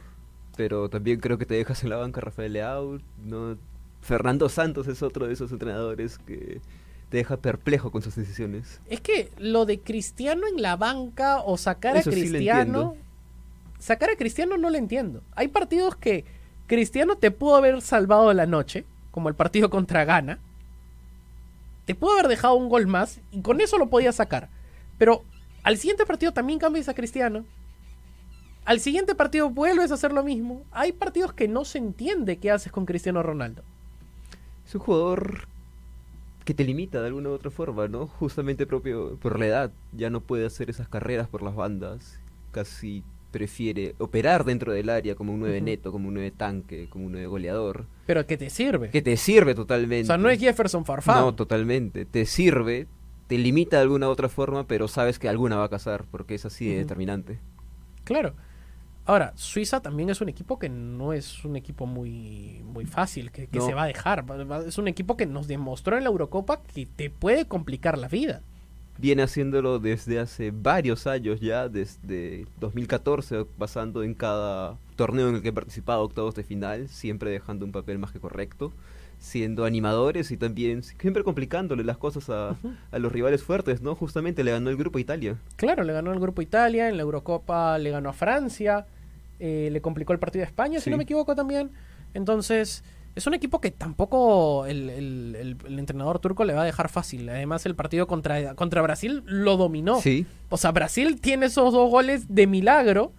Pero también creo que te dejas en la banca Rafael Leao. No... Fernando Santos es otro de esos entrenadores que te deja perplejo con sus decisiones. Es que lo de Cristiano en la banca o sacar Eso a sí lo Cristiano. Sacar a Cristiano no lo entiendo. Hay partidos que Cristiano te pudo haber salvado la noche, como el partido contra Ghana. Te pudo haber dejado un gol más y con eso lo podías sacar. Pero al siguiente partido también cambias a Cristiano. Al siguiente partido vuelves a hacer lo mismo. Hay partidos que no se entiende qué haces con Cristiano Ronaldo. Es un jugador que te limita de alguna u otra forma, ¿no? Justamente propio por la edad. Ya no puede hacer esas carreras por las bandas. Casi prefiere operar dentro del área como un 9 Ujú. neto, como un 9 tanque, como un 9 goleador. Pero ¿qué te sirve? Que te sirve o totalmente. sea, no es Jefferson Farfán. No, totalmente. Te sirve, te limita de alguna u otra forma, pero sabes que alguna va a casar, porque es así de determinante. Claro. Ahora, Suiza también es un equipo que no es un equipo muy, muy fácil, que, que No. se va a dejar. Es un equipo que nos demostró en la Eurocopa que te puede complicar la vida. Viene haciéndolo desde hace varios años ya, desde 2014, pasando en cada torneo en el que he participado, octavos de final, siempre dejando un papel más que correcto, siendo animadores y también siempre complicándole las cosas a, a los rivales fuertes, ¿no? Justamente le ganó el grupo Italia. Claro, le ganó el grupo Italia, en la Eurocopa le ganó a Francia, eh, le complicó el partido a España, si no me equivoco también. Entonces, es un equipo que tampoco el, el- el- el entrenador turco le va a dejar fácil. Además, el partido contra, contra Brasil lo dominó. Sí, O sea, Brasil tiene esos dos goles de milagro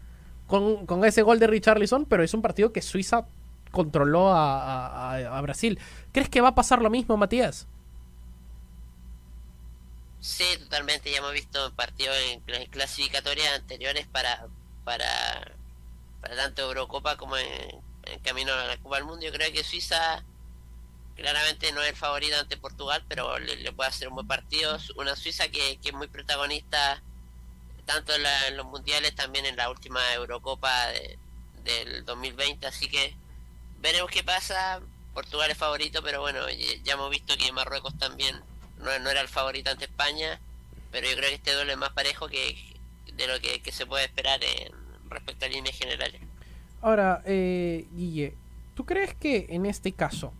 con, con ese gol de Richarlison, pero es un partido que Suiza controló a, a- Brasil. ¿Crees que va a pasar lo mismo, Matías? Sí, totalmente. Ya hemos visto partidos en cla- clasificatorias anteriores para, para, para tanto Eurocopa como en, en camino a la Copa del Mundo. Yo creo que Suiza claramente no es el favorito ante Portugal, pero le, puede hacer un buen partido. Una Suiza que, que es muy protagonista tanto en, la- en los mundiales, también en la última Eurocopa de- del 2020. Así que veremos qué pasa. Portugal es favorito, pero bueno, ya- hemos visto que Marruecos también no, no era el favorito ante España, pero yo creo que este duelo es más parejo que de lo que, que se puede esperar en, respecto a líneas generales. Ahora, eh, Guille, ¿tú crees que en este caso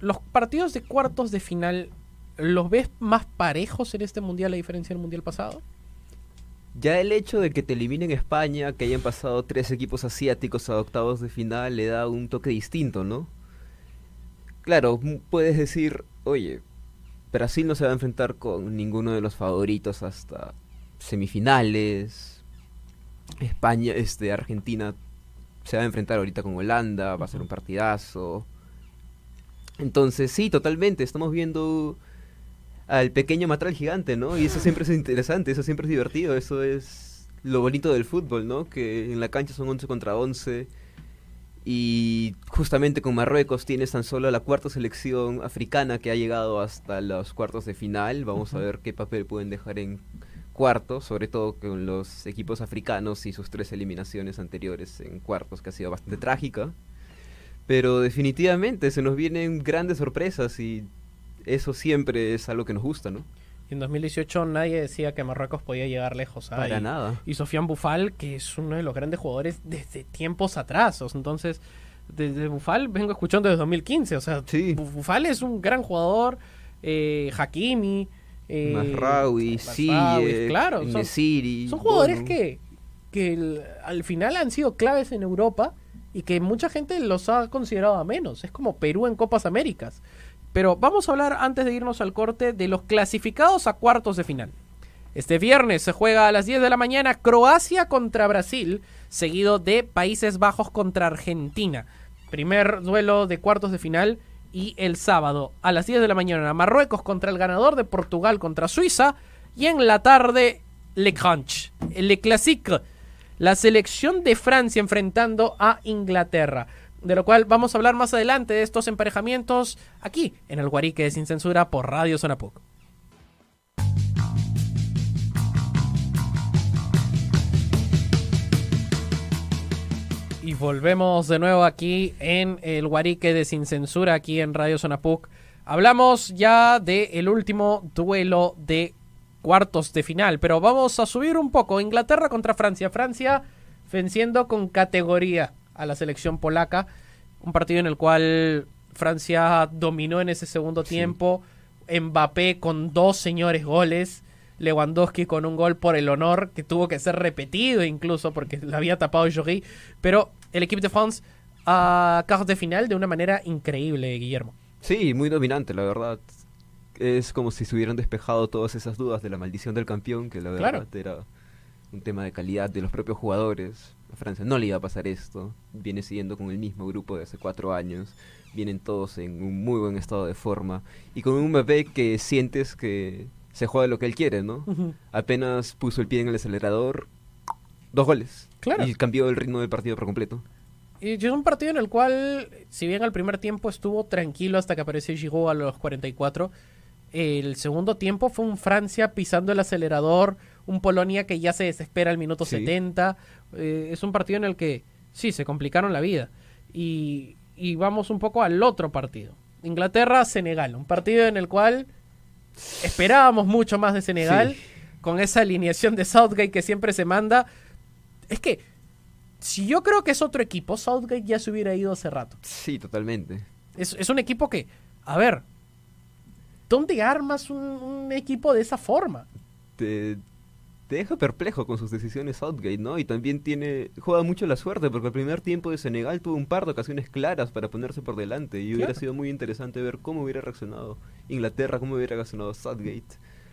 los partidos de cuartos de final los ves más parejos en este mundial a diferencia del mundial pasado? Ya el hecho de que te eliminen España, que hayan pasado tres equipos asiáticos a octavos de final, le da un toque distinto, ¿no? Claro, puedes decir, oye, Brasil no se va a enfrentar con ninguno de los favoritos hasta semifinales. España, este, Argentina se va a enfrentar ahorita con Holanda, va a ser un partidazo. Entonces, sí, totalmente, estamos viendo al pequeño matar al gigante, ¿no? Y eso siempre es interesante, eso siempre es divertido, eso es lo bonito del fútbol, ¿no? Que en la cancha son 11 contra 11 y justamente con Marruecos tienes tan solo la cuarta selección africana que ha llegado hasta los cuartos de final, vamos a ver qué papel pueden dejar en cuartos, sobre todo con los equipos africanos y sus tres eliminaciones anteriores en cuartos, que ha sido bastante trágica. Pero definitivamente se nos vienen grandes sorpresas y eso siempre es algo que nos gusta, ¿no? En 2018 nadie decía que Marruecos podía llegar lejos. ¿ah? Para Y- nada. Y Sofian Bufal, que es uno de los grandes jugadores desde tiempos atrás. entonces, desde Bufal vengo escuchando desde 2015. O sea, Sí. Bu- Bufal es un gran jugador. Eh, Hakimi. Eh, Masraoui, Ziyech, claro. Son, Nesiri, son jugadores que, que el- al final han sido claves en Europa y que mucha gente los ha considerado a menos. Es como Perú en Copas Américas. Pero vamos a hablar antes de irnos al corte de los clasificados a cuartos de final. Este viernes se juega a las 10 de la mañana Croacia contra Brasil, seguido de Países Bajos contra Argentina. Primer duelo de cuartos de final. Y el sábado a las 10 de la mañana Marruecos contra el ganador de Portugal contra Suiza. Y en la tarde Le Crunch, Le Classique, la selección de Francia enfrentando a Inglaterra. De lo cual vamos a hablar más adelante de estos emparejamientos aquí en el Guarique de Sin Censura por Radio Zona Y volvemos de nuevo aquí en el Guarique de Sin Censura, aquí en Radio Zona PUC. Hablamos ya del último duelo de cuartos de final, pero vamos a subir un poco. Inglaterra contra Francia. Francia venciendo con categoría a la selección polaca. Un partido en el cual Francia dominó en ese segundo Sí. tiempo. Mbappé con dos señores goles. Lewandowski con un gol por el honor que tuvo que ser repetido incluso porque lo había tapado Jory. Pero el equipo de France a cuartos de final de una manera increíble, Guillermo. Sí, muy dominante, la verdad. Es como si se hubieran despejado todas esas dudas de la maldición del campeón, que la Claro. verdad era un tema de calidad de los propios jugadores. A Francia no le iba a pasar esto. Viene siguiendo con el mismo grupo de hace cuatro años. Vienen todos en un muy buen estado de forma. Y con un Mbappé que sientes que se juega lo que él quiere, ¿no? Apenas puso el pie en el acelerador, dos goles. Claro. Y cambió el ritmo del partido por completo. Y es un partido en el cual, si bien al primer tiempo estuvo tranquilo hasta que apareció Giroud a los 44, el segundo tiempo fue un Francia pisando el acelerador, un Polonia que ya se desespera al minuto Sí. 70. Eh, es un partido en el que sí, se complicaron la vida. Y, y vamos un poco al otro partido. Inglaterra-Senegal, un partido en el cual esperábamos mucho más de Senegal, Sí. con esa alineación de Southgate que siempre se manda. Es que, si yo creo que es otro equipo, Southgate ya se hubiera ido hace rato. Sí, totalmente. Es, es un equipo que, a ver, ¿dónde armas un, un equipo de esa forma? Te- te deja perplejo con sus decisiones Southgate, ¿no? Y también tiene juega mucho la suerte porque el primer tiempo de Senegal tuvo un par de ocasiones claras para ponerse por delante y hubiera sido muy interesante ver cómo hubiera reaccionado Inglaterra, cómo hubiera reaccionado Southgate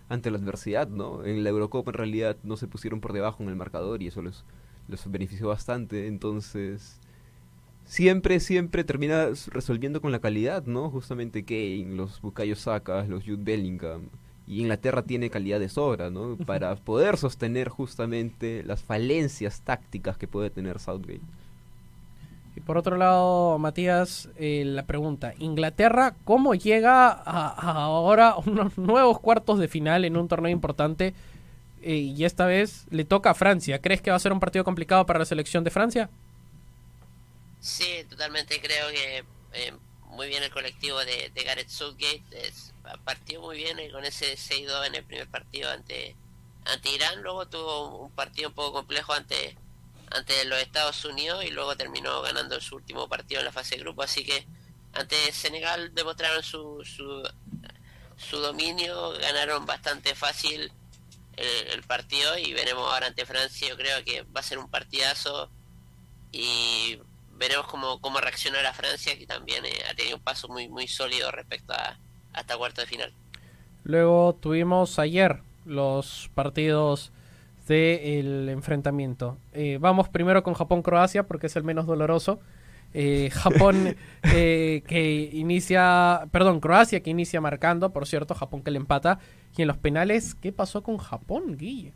ante la adversidad, ¿no? En la Eurocopa en realidad no se pusieron por debajo en el marcador y eso les, les benefició bastante, entonces siempre, siempre termina resolviendo con la calidad, ¿no? Justamente Kane, los Bukayo Saka, los Jude Bellingham y Inglaterra tiene calidad de sobra, ¿no? Para poder sostener justamente las falencias tácticas que puede tener Southgate. Y por otro lado, Matías, eh, la pregunta, Inglaterra, ¿cómo llega a, a ahora unos nuevos cuartos de final en un torneo importante? Eh, y esta vez le toca a Francia. ¿Crees que va a ser un partido complicado para la selección de Francia? Sí, totalmente creo que eh, muy bien el colectivo de, de Gareth Southgate. Es, partió muy bien con ese 6-2 en el primer partido ante, ante Irán. Luego tuvo un partido un poco complejo ante, ante los Estados Unidos y luego terminó ganando su último partido en la fase de grupo. Así que ante Senegal demostraron su, su, su dominio, ganaron bastante fácil el, partido y veremos ahora ante Francia. Yo creo que va a ser un partidazo y veremos cómo, cómo reaccionará Francia, que también eh, ha tenido un paso muy, muy sólido respecto a hasta cuarto de final. Luego tuvimos ayer los partidos del enfrentamiento. Eh, vamos primero con Japón-Croacia porque es el menos doloroso. Eh, Japón eh, que inicia, perdón, Croacia que inicia marcando, por cierto, Japón que le empata. Y en los penales, ¿qué pasó con Japón, Guille?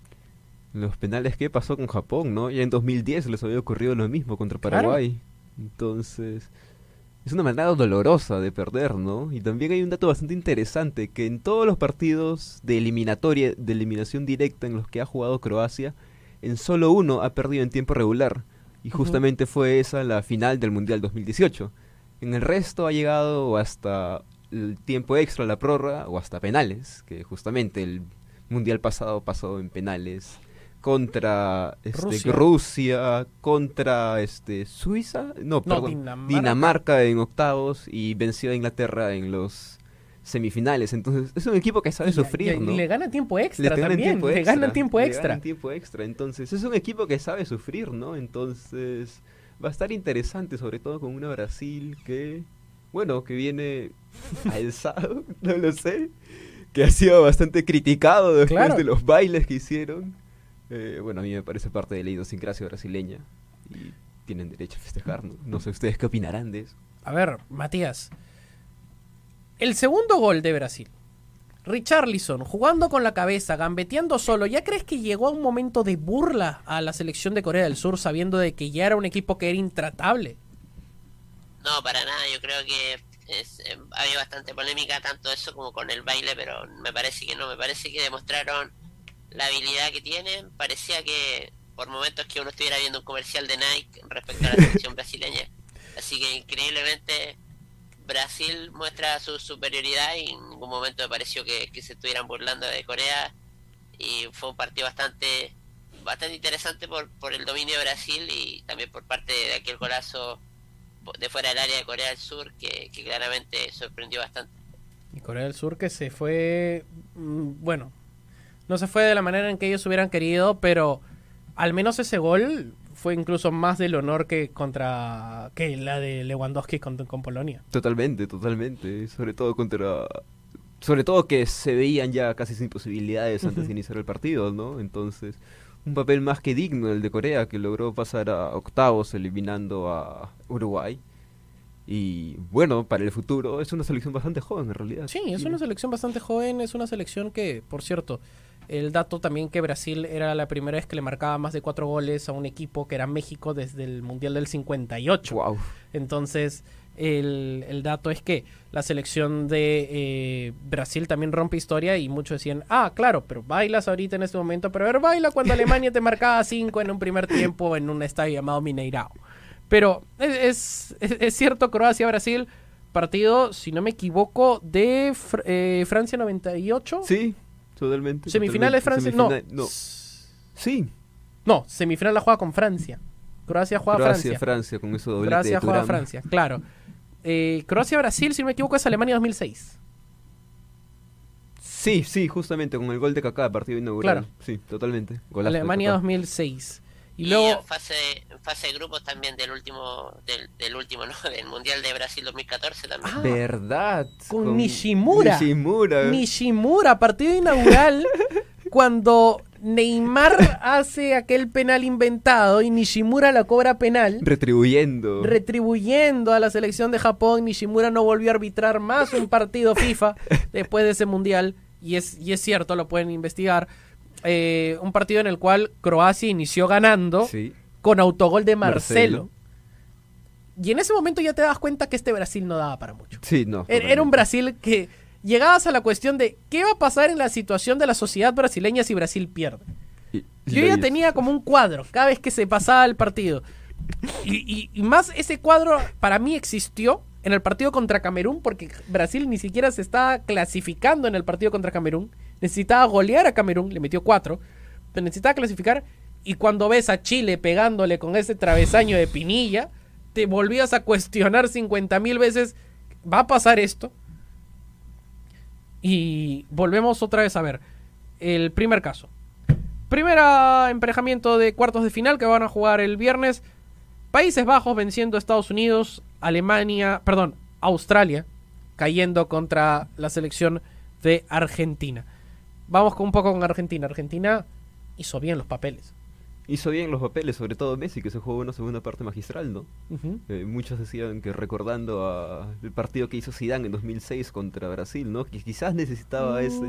Los penales, ¿qué pasó con Japón, no? Ya en 2010 les había ocurrido lo mismo contra Paraguay. Claro. Entonces, es una manera dolorosa de perder, ¿no? Y también hay un dato bastante interesante, que en todos los partidos de eliminatoria, de eliminación directa en los que ha jugado Croacia, en solo uno ha perdido en tiempo regular. Y justamente uh -huh. fue esa la final del Mundial 2018. En el resto ha llegado hasta el tiempo extra, la prórroga, o hasta penales, que justamente el Mundial pasado pasó en penales contra este, Rusia. Rusia. contra este Suiza, no, no perdón, Dinamarca. Dinamarca. en octavos y venció a Inglaterra en los semifinales. Entonces, es un equipo que sabe y, sufrir, y, ¿no? Y le gana tiempo extra le también, tiempo le extra, ganan tiempo le extra. ganan tiempo extra. Entonces, es un equipo que sabe sufrir, ¿no? Entonces, va a estar interesante, sobre todo con una Brasil que, bueno, que viene alzado, no lo sé, que ha sido bastante criticado después Claro. de los bailes que hicieron. Eh, bueno, a mí me parece parte de la idiosincrasia brasileña y tienen derecho a festejar, ¿no? No sé ustedes qué opinarán de eso. A ver, Matías. El segundo gol de Brasil. Richarlison jugando con la cabeza, gambeteando solo. ¿Ya crees que llegó a un momento de burla a la selección de Corea del Sur sabiendo de que ya era un equipo que era intratable? No, para nada, yo creo que es, eh, había bastante polémica tanto eso como con el baile, pero me parece que no, me parece que demostraron la habilidad que tienen. Parecía que por momentos que uno estuviera viendo un comercial de Nike respecto a la selección brasileña. Así que increíblemente Brasil muestra su superioridad y en ningún momento me pareció que, que se estuvieran burlando de Corea. Y fue un partido bastante bastante interesante por, por el dominio de Brasil y también por parte de aquel golazo de fuera del área de Corea del Sur que, claramente sorprendió bastante. Y Corea del Sur que se fue, mm, bueno, no se fue de la manera en que ellos hubieran querido, pero al menos ese gol fue incluso más del honor que contra que la de Lewandowski con, con Polonia. Totalmente, totalmente. Sobre todo contra. Sobre todo que se veían ya casi sin posibilidades antes de iniciar el partido, ¿no? Entonces, un papel más que digno el de Corea, que logró pasar a octavos eliminando a Uruguay. Y bueno, para el futuro es una selección bastante joven en realidad. Sí, es una selección bastante joven, es una selección que, por cierto, el dato también que Brasil era la primera vez que le marcaba más de cuatro goles a un equipo que era México desde el Mundial del 58. Wow. Entonces, el, el dato es que la selección de eh, Brasil también rompe historia y muchos decían, ah, claro, pero bailas ahorita en este momento, pero a ver, baila cuando Alemania te marcaba cinco en un primer tiempo en un estadio llamado Mineirao. Pero es, es, es cierto, Croacia-Brasil, partido, si no me equivoco, de Fr eh, Francia 98. Sí, totalmente. Semifinal de Francia, Semifinal- no. no. Sí, No, semifinal la juega con Francia. Croacia juega a Croacia, Francia. Francia, con eso doblete Croacia de juega a. Francia, claro. Eh, Croacia-Brasil, si no me equivoco, es Alemania 2006. Sí, sí, justamente con el gol de Kaká, partido inaugural. Claro. Sí, totalmente. Golazo Alemania Kaká. 2006. Y Y, luego, en fase, en fase de grupos también del último, del, del último, ¿no? Del Mundial de Brasil 2014 también. Ah, ¿Verdad? con Nishimura. Nishimura. Nishimura, partido inaugural, cuando Neymar hace aquel penal inventado y Nishimura la cobra penal. Retribuyendo. Retribuyendo a la selección de Japón, Nishimura no volvió a arbitrar más un partido FIFA después de ese mundial. Y es, y es cierto, lo pueden investigar. Eh, un partido en el cual Croacia inició ganando Sí. con autogol de Marcelo. Marcelo. Y en ese momento ya te das cuenta que este Brasil no daba para mucho. Sí, no. Era era un. Brasil que llegabas a la cuestión de qué va a pasar en la situación de la sociedad brasileña si Brasil pierde. Y- Yo ya tenía como un cuadro cada vez que se pasaba el partido. Y, y- y más ese cuadro para mí existió en el partido contra Camerún porque Brasil ni siquiera se estaba clasificando en el partido contra Camerún. Necesitaba golear a Camerún, le metió cuatro, pero necesitaba clasificar. Y cuando ves a Chile pegándole con ese travesaño de Pinilla, te volvías a cuestionar 50 mil veces, ¿va a pasar esto? Y volvemos otra vez a ver el primer caso. Primera emparejamiento de cuartos de final que van a jugar el viernes. Países Bajos venciendo a Estados Unidos, Alemania, perdón, Australia cayendo contra la selección de Argentina. Vamos con un poco con Argentina. Argentina hizo bien los papeles. Hizo bien los papeles, sobre todo Messi, que se jugó una segunda parte magistral, ¿no? Eh, muchos decían que recordando a el partido que hizo Zidane en 2006 contra Brasil, ¿no? Que quizás necesitaba ese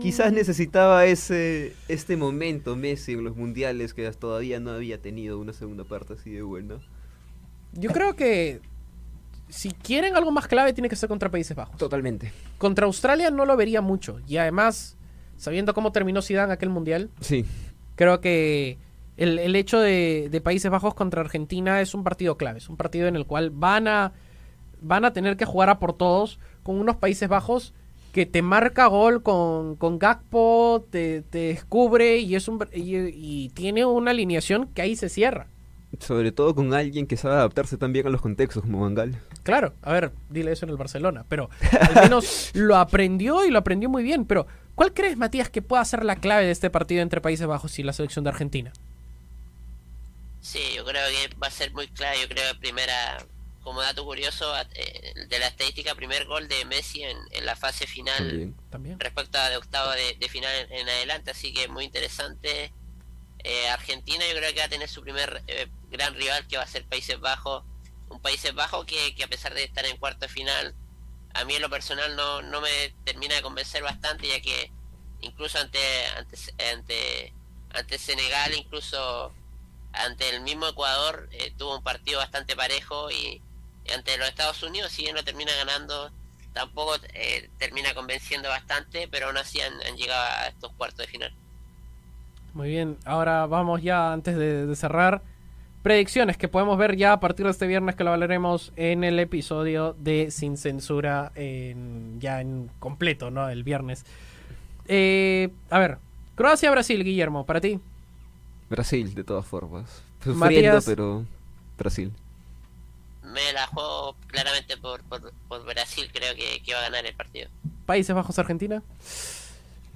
quizás necesitaba ese este momento Messi en los mundiales que todavía no había tenido una segunda parte así de buena. Yo creo que si quieren algo más clave tiene que ser contra Países Bajos. Totalmente. Contra Australia no lo vería mucho. Y además, sabiendo cómo terminó Zidane aquel mundial, Sí, creo que el, el hecho de, de Países Bajos contra Argentina es un partido clave. Es un partido en el cual van a, van a tener que jugar a por todos con unos Países Bajos que te marca gol con, con Gakpo, te, te descubre y, es un, y, y tiene una alineación que ahí se cierra. sobre todo con alguien que sabe adaptarse tan bien a los contextos como Bangal. Claro, a ver, dile eso en el Barcelona, pero al menos lo aprendió y lo aprendió muy bien. Pero, ¿cuál crees, Matías, que pueda ser la clave de este partido entre Países Bajos y la selección de Argentina? Sí, yo creo que va a ser muy clave. Yo creo que primera, como dato curioso eh, de la estadística, primer gol de Messi en, en la fase final También. También. respecto a de octavo de, de final en, en adelante. Así que muy interesante. Eh, Argentina yo creo que va a tener su primer eh, gran rival que va a ser Países Bajos. Un Países Bajos que, que a pesar de estar en cuarto de final, a mí en lo personal no, no me termina de convencer bastante ya que incluso ante, ante, ante, ante Senegal, incluso ante el mismo Ecuador, eh, tuvo un partido bastante parejo y, ante los Estados Unidos, si bien no termina ganando, tampoco eh, termina convenciendo bastante, pero aún así han, llegado a estos cuartos de final. Muy bien, ahora vamos ya antes de cerrar. Predicciones que podemos ver ya a partir de este viernes que lo hablaremos en el episodio de Sin Censura, en- ya en completo, ¿no? El viernes. Eh, a ver, Croacia-Brasil, Guillermo, para ti. Brasil, de todas formas. Sufriendo, Matías. pero Brasil. Me la juego claramente por, por, por Brasil, creo que, que va a ganar el partido. Países Bajos-Argentina.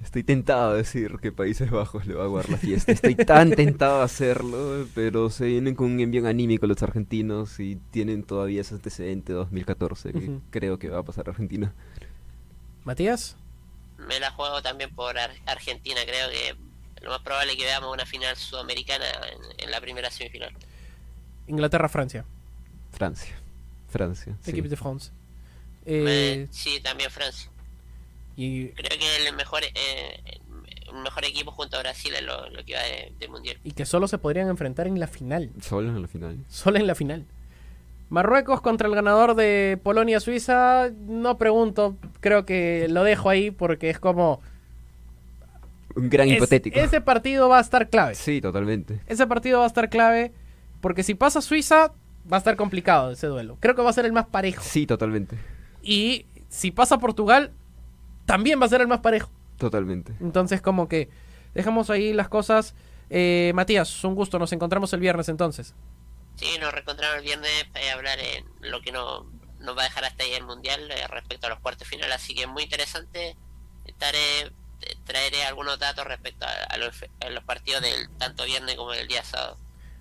Estoy tentado a decir que Países Bajos le va a guardar la fiesta. Estoy tan tentado a hacerlo, pero se vienen con un envío anímico los argentinos y tienen todavía ese antecedente de 2014 que Ujú. creo que va a pasar a Argentina. Matías. Me la juego también por Ar- Argentina, creo que lo más probable es que veamos una final sudamericana en, en la primera semifinal. Inglaterra-Francia. Francia. Francia. sí. Equipe de France. Me- Eh, sí, también Francia. Y, Creo que el mejor eh, el mejor equipo junto a Brasil es lo, lo que va de, del mundial. y que solo se podrían enfrentar en la final. Solo en la final. Solo en la final. Marruecos contra el ganador de Polonia-Suiza. No pregunto. Creo que lo dejo ahí porque es como. Un gran es- hipotético. ese partido va a estar clave. Sí, totalmente. Ese partido va a estar clave. Porque si pasa Suiza, va a estar complicado ese duelo. Creo que va a ser el más parejo. Sí, totalmente. Y si pasa Portugal, también va a ser el más parejo. Totalmente. Entonces, como que dejamos ahí las cosas. Eh, Matías, un gusto. Nos encontramos el viernes entonces. Sí, nos reencontramos el viernes para hablar en lo que no, nos va a dejar hasta ahí el mundial eh, respecto a los cuartos finales. Así que muy interesante estaré traeré algunos datos respecto a, los, a los partidos del tanto viernes como del día sábado.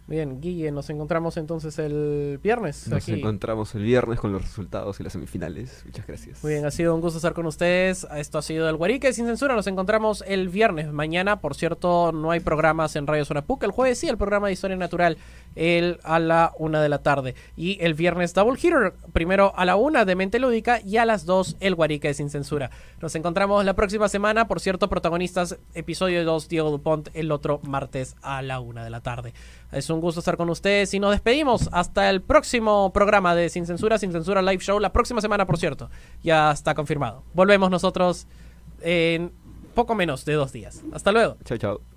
Bien, Guille, nos encontramos entonces el viernes. Nos encontramos el viernes con los resultados y las semifinales. Muchas gracias. Muy bien, ha sido un gusto estar con ustedes. Esto ha sido el Guarique sin censura. Nos encontramos el viernes. Mañana, por cierto, no hay programas en Radio Zona PUC. El jueves sí, el programa de Historia Natural el, a la una de la tarde. Y el viernes Double Hitter, primero a la una de Mente Lúdica y a las dos el Guarique sin censura. Nos encontramos la próxima semana. Por cierto, protagonistas, episodio 2, Diego Dupont, el otro martes a la una de la tarde. Es un gusto estar con ustedes y nos despedimos hasta el próximo programa de Sin Censura, Sin Censura Live Show, la próxima semana, por cierto. Ya está confirmado. Volvemos nosotros en poco menos de dos días. Hasta luego. Chao, chao.